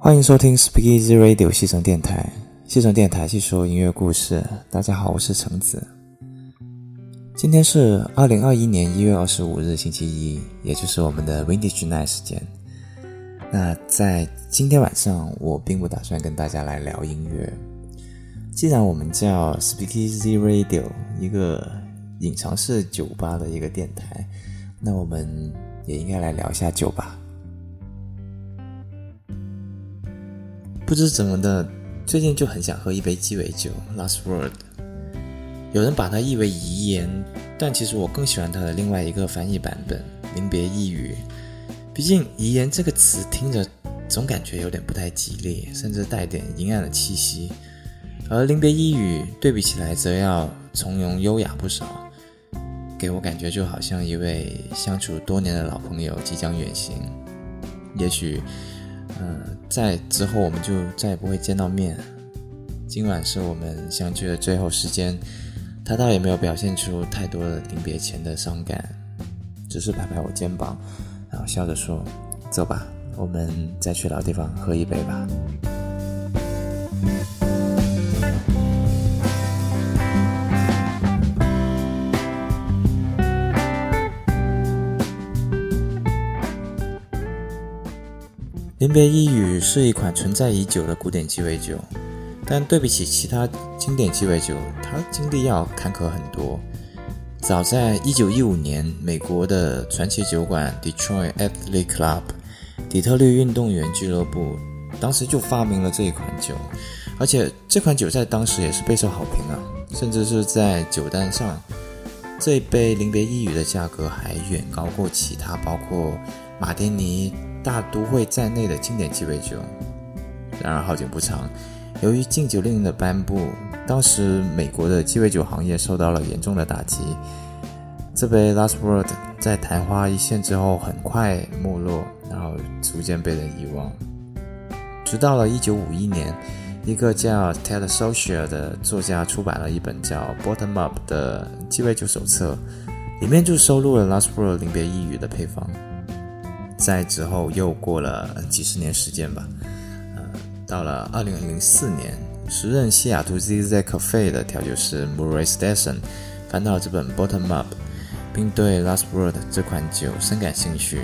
欢迎收听 Speak Easy Radio 西城电台。西城电台细说音乐故事。大家好，我是橙子。今天是二零二一年一月二十五日星期一，也就是我们的 Vintage Night 时间。那在今天晚上，我并不打算跟大家来聊音乐。既然我们叫 Speakeasy Radio，一个隐藏式酒吧的一个电台，那我们也应该来聊一下酒吧。不知怎么的，最近就很想喝一杯鸡尾酒 Last Word。有人把它译为遗言，但其实我更喜欢它的另外一个翻译版本——临别一语。毕竟“遗言”这个词听着总感觉有点不太吉利，甚至带点阴暗的气息，而“临别一语”对比起来则要从容优雅不少，给我感觉就好像一位相处多年的老朋友即将远行。也许，嗯，在之后我们就再也不会见到面。今晚是我们相聚的最后时间，他倒也没有表现出太多的临别前的伤感，只是拍拍我肩膀。然后笑着说：“走吧，我们再去老地方喝一杯吧。”临别一语是一款存在已久的古典鸡尾酒，但对比起其他经典鸡尾酒，它经历要坎坷很多。早在一九一五年，美国的传奇酒馆 Detroit Athletic Club（ 底特律运动员俱乐部）当时就发明了这一款酒，而且这款酒在当时也是备受好评啊，甚至是在酒单上，这一杯临别一语的价格还远高过其他包括马丁尼、大都会在内的经典鸡尾酒。然而好景不长，由于禁酒令的颁布。当时，美国的鸡尾酒行业受到了严重的打击。这杯 Last Word 在昙花一现之后很快没落，然后逐渐被人遗忘。直到了1951年，一个叫 Ted Socia 的作家出版了一本叫《Bottom Up》的鸡尾酒手册，里面就收录了 Last Word 临别一语的配方。在之后又过了几十年时间吧，呃，到了2004年。时任西雅图 ZZ Cafe 的调酒师 Murray Stetson 翻到了这本 Bottom Up，并对 Last Word 这款酒深感兴趣，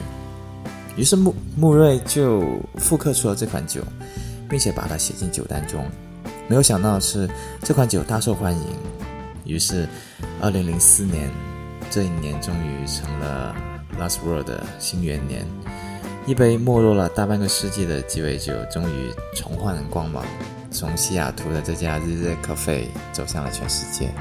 于是穆穆瑞就复刻出了这款酒，并且把它写进酒单中。没有想到的是，这款酒大受欢迎。于是，2004年这一年终于成了 Last World 的新元年，一杯没落了大半个世纪的鸡尾酒终于重焕光芒。从西雅图的这家日日咖啡走向了全世界。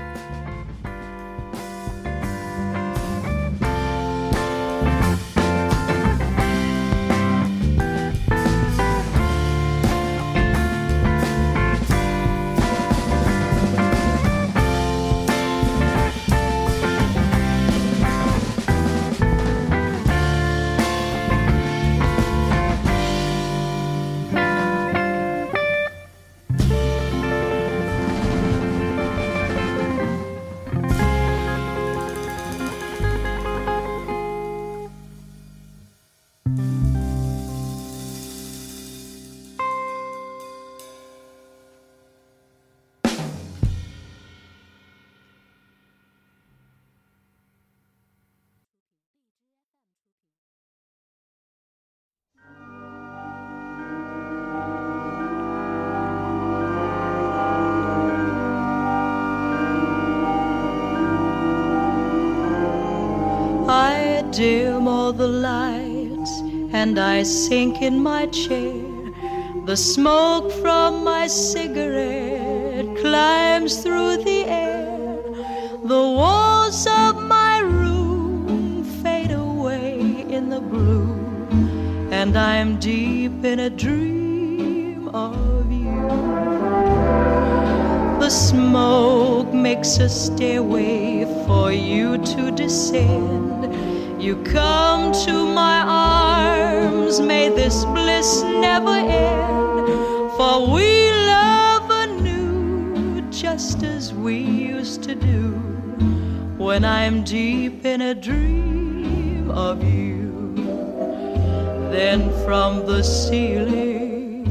And I sink in my chair. The smoke from my cigarette climbs through the air. The walls of my room fade away in the gloom, and I'm deep in a dream of you. The smoke makes a stairway for you to descend you come to my arms, may this bliss never end. For we love anew, just as we used to do. When I'm deep in a dream of you, then from the ceiling,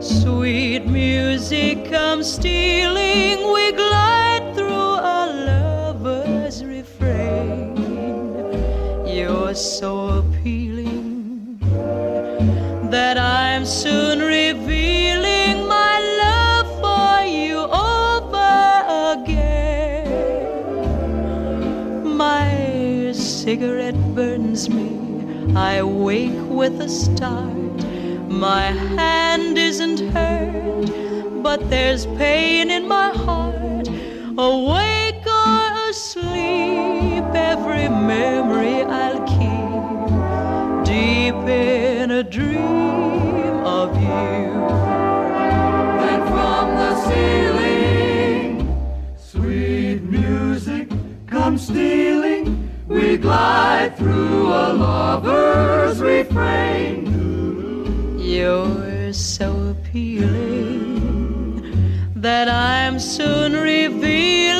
sweet music comes stealing. We glide through a lover's refrain. You're so appealing soon revealing my love for you over again. My cigarette burns me, I wake with a start. My hand isn't hurt, but there's pain in my heart. Awake or asleep, every memory I'll keep deep in a dream of you. And from the ceiling, sweet music comes stealing. We glide through a lover's refrain. You're so appealing that I'm soon revealing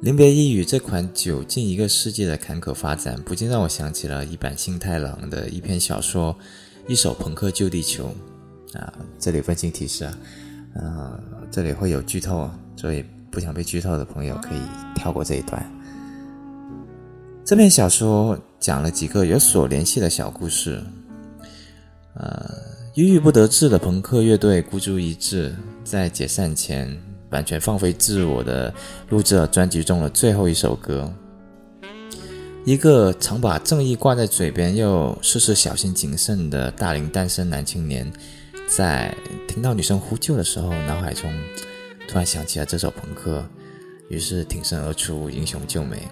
临别一语这款酒近一个世纪的坎坷发展，不禁让我想起了一版新太郎的一篇小说《一首朋克救地球》啊，这里温馨提示啊，呃，这里会有剧透，所以不想被剧透的朋友可以跳过这一段。这篇小说讲了几个有所联系的小故事，呃，郁郁不得志的朋克乐队孤注一掷，在解散前。完全放飞自我的录制了专辑中的最后一首歌。一个常把正义挂在嘴边又事事小心谨慎的大龄单身男青年，在听到女生呼救的时候，脑海中突然想起了这首朋克，于是挺身而出，英雄救美。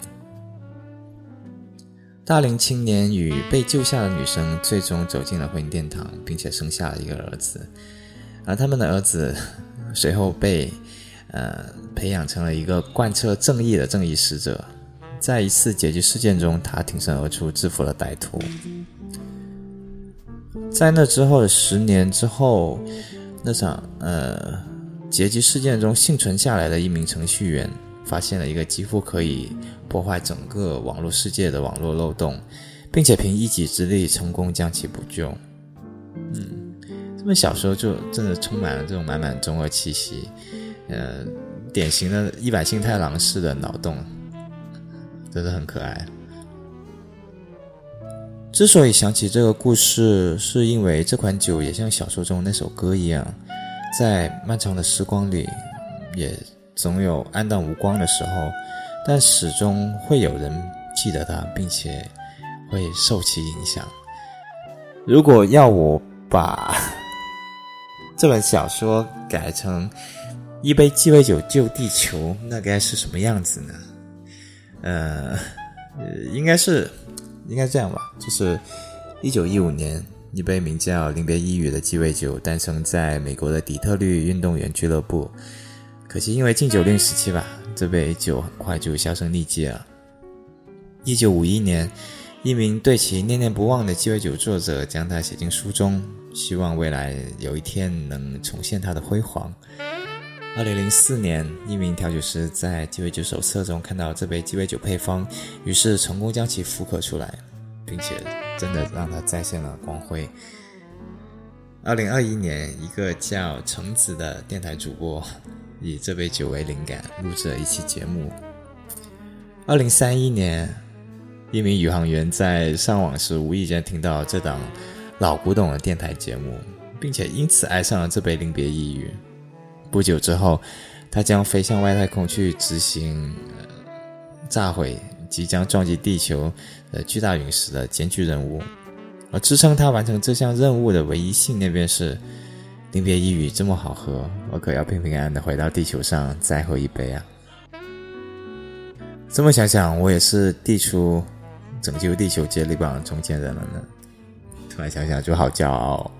大龄青年与被救下的女生最终走进了婚姻殿堂，并且生下了一个儿子，而他们的儿子 随后被。呃，培养成了一个贯彻正义的正义使者。在一次劫机事件中，他挺身而出，制服了歹徒。在那之后的十年之后，那场呃劫机事件中幸存下来的一名程序员，发现了一个几乎可以破坏整个网络世界的网络漏洞，并且凭一己之力成功将其补救。嗯，这么小时候就真的充满了这种满满中二气息。呃，典型的一版幸太郎式的脑洞，真的很可爱。之所以想起这个故事，是因为这款酒也像小说中那首歌一样，在漫长的时光里，也总有暗淡无光的时候，但始终会有人记得它，并且会受其影响。如果要我把这本小说改成，一杯鸡尾酒救地球，那该是什么样子呢？呃，应该是，应该这样吧。就是一九一五年，一杯名叫“临别一语”的鸡尾酒诞生在美国的底特律运动员俱乐部。可惜因为禁酒令时期吧，这杯酒很快就销声匿迹了。一九五一年，一名对其念念不忘的鸡尾酒作者将它写进书中，希望未来有一天能重现它的辉煌。二零零四年，一名调酒师在鸡尾酒手册中看到这杯鸡尾酒配方，于是成功将其复刻出来，并且真的让它再现了光辉。二零二一年，一个叫橙子的电台主播以这杯酒为灵感，录制了一期节目。二零三一年，一名宇航员在上网时无意间听到这档老古董的电台节目，并且因此爱上了这杯临别一语。不久之后，他将飞向外太空去执行炸毁即将撞击地球的巨大陨石的艰巨任务。而支撑他完成这项任务的唯一信念便是：临别一语这么好喝，我可要平平安安的回到地球上再喝一杯啊！这么想想，我也是递出拯救地球接力棒中间人了呢。突然想想就好骄傲。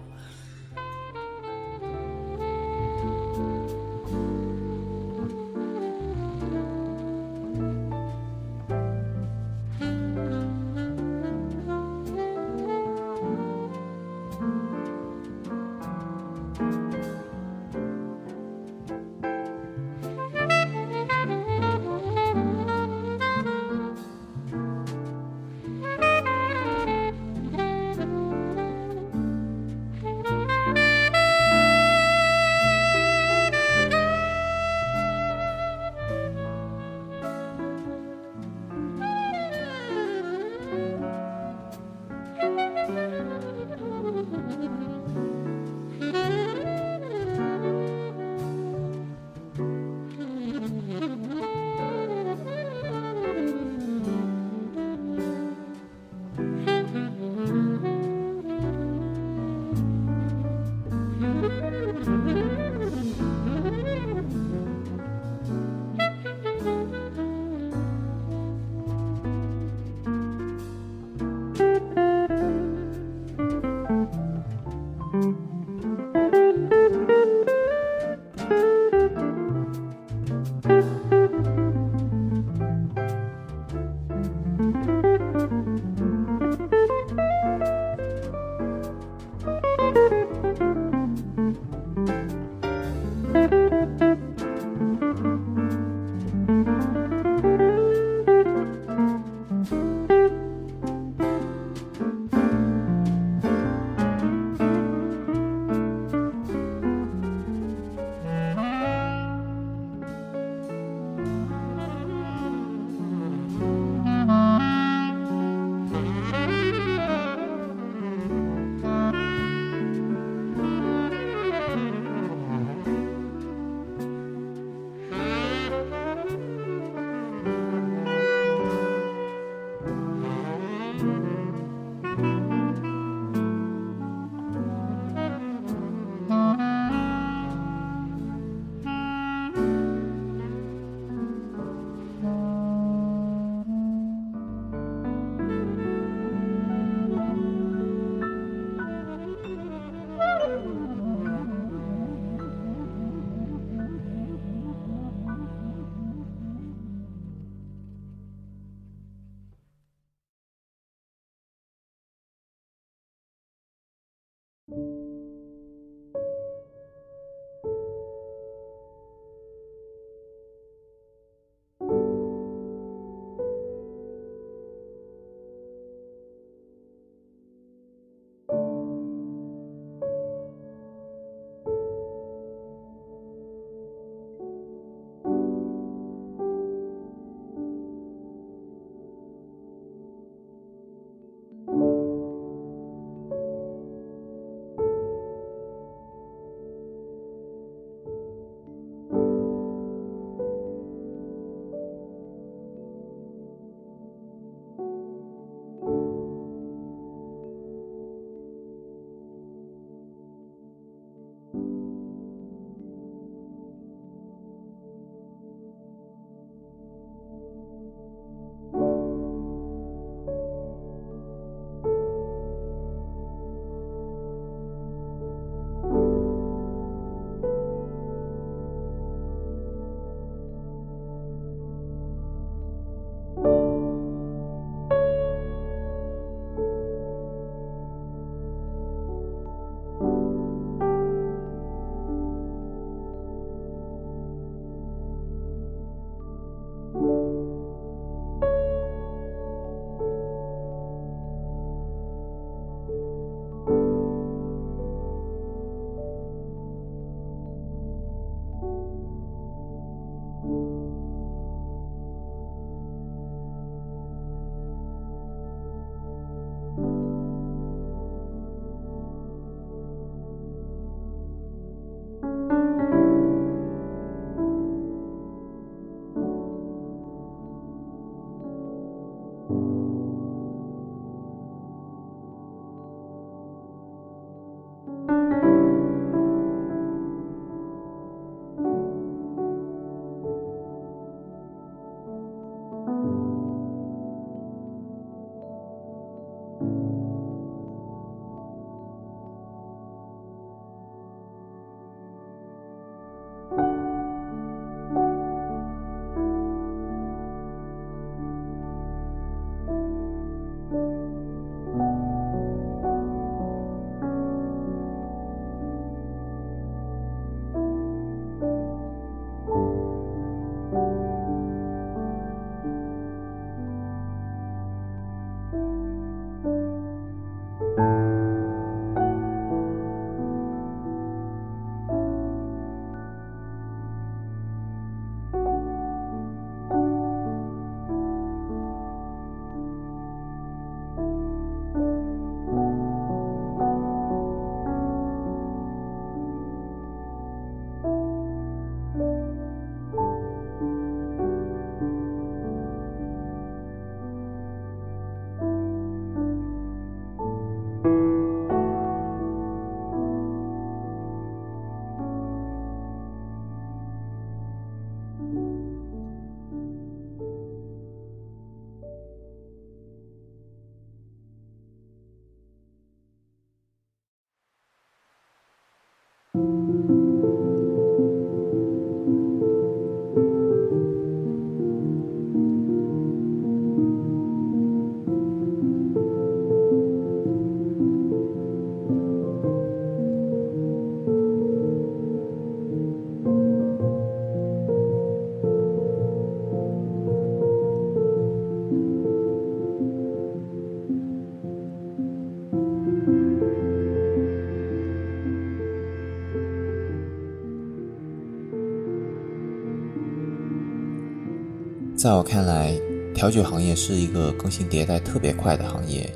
在我看来，调酒行业是一个更新迭代特别快的行业，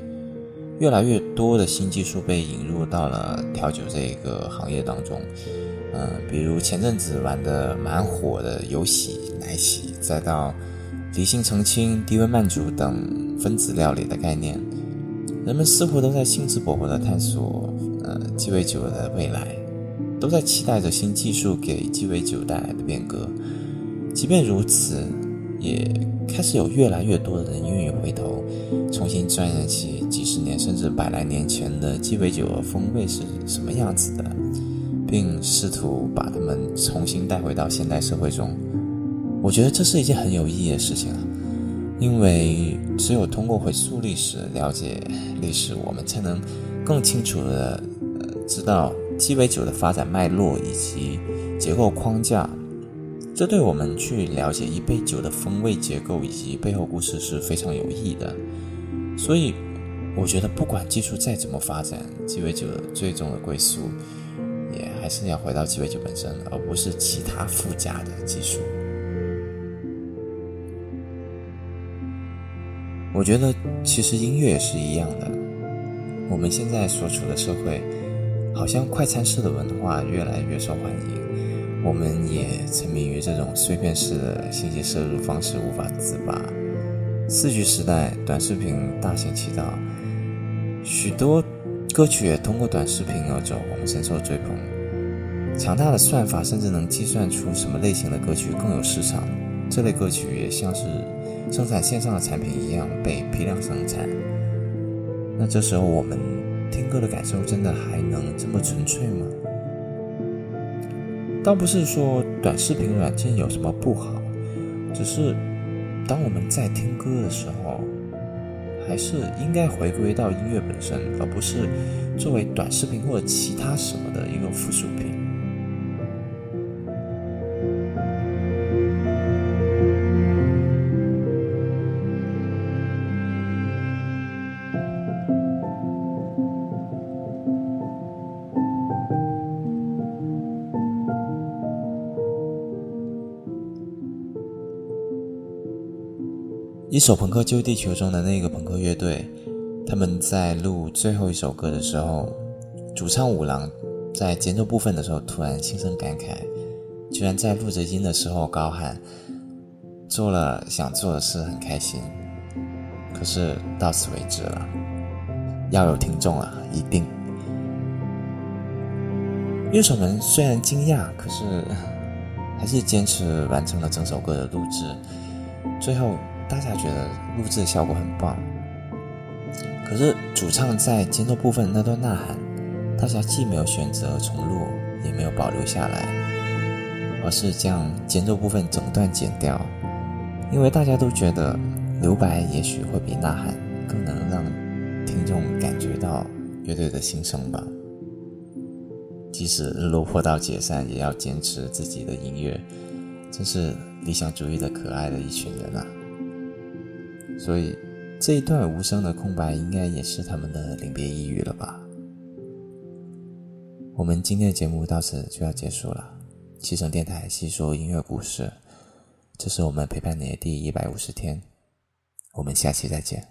越来越多的新技术被引入到了调酒这个行业当中。嗯，比如前阵子玩的蛮火的油洗、奶洗，再到离心澄清、低温慢煮等分子料理的概念，人们似乎都在兴致勃勃地探索呃鸡尾酒的未来，都在期待着新技术给鸡尾酒带来的变革。即便如此，也开始有越来越多的人愿意回头，重新钻研起几十年甚至百来年前的鸡尾酒的风味是什么样子的，并试图把它们重新带回到现代社会中。我觉得这是一件很有意义的事情啊，因为只有通过回溯历史、了解历史，我们才能更清楚的呃知道鸡尾酒的发展脉络以及结构框架。这对我们去了解一杯酒的风味结构以及背后故事是非常有益的。所以，我觉得不管技术再怎么发展，鸡尾酒的最终的归宿，也还是要回到鸡尾酒本身，而不是其他附加的技术。我觉得其实音乐也是一样的。我们现在所处的社会，好像快餐式的文化越来越受欢迎。我们也沉迷于这种碎片式的信息摄入方式，无法自拔。四 G 时代，短视频大行其道，许多歌曲也通过短视频而走红，深受追捧。强大的算法甚至能计算出什么类型的歌曲更有市场，这类歌曲也像是生产线上的产品一样被批量生产。那这时候，我们听歌的感受真的还能这么纯粹吗？倒不是说短视频软件有什么不好，只是当我们在听歌的时候，还是应该回归到音乐本身，而不是作为短视频或者其他什么的一个附属品。一首《朋克救地球》中的那个朋克乐队，他们在录最后一首歌的时候，主唱五郎在间奏部分的时候突然心生感慨，居然在录着音的时候高喊：“做了想做的事，很开心。”可是到此为止了，要有听众啊，一定。乐手们虽然惊讶，可是 还是坚持完成了整首歌的录制，最后。大家觉得录制效果很棒，可是主唱在间奏部分那段呐喊，大家既没有选择重录，也没有保留下来，而是将间奏部分整段剪掉，因为大家都觉得留白也许会比呐喊更能让听众感觉到乐队的心声吧。即使日落坡道解散，也要坚持自己的音乐，真是理想主义的可爱的一群人啊！所以，这一段无声的空白，应该也是他们的临别一语了吧？我们今天的节目到此就要结束了。七声电台细说音乐故事，这是我们陪伴你的第一百五十天。我们下期再见。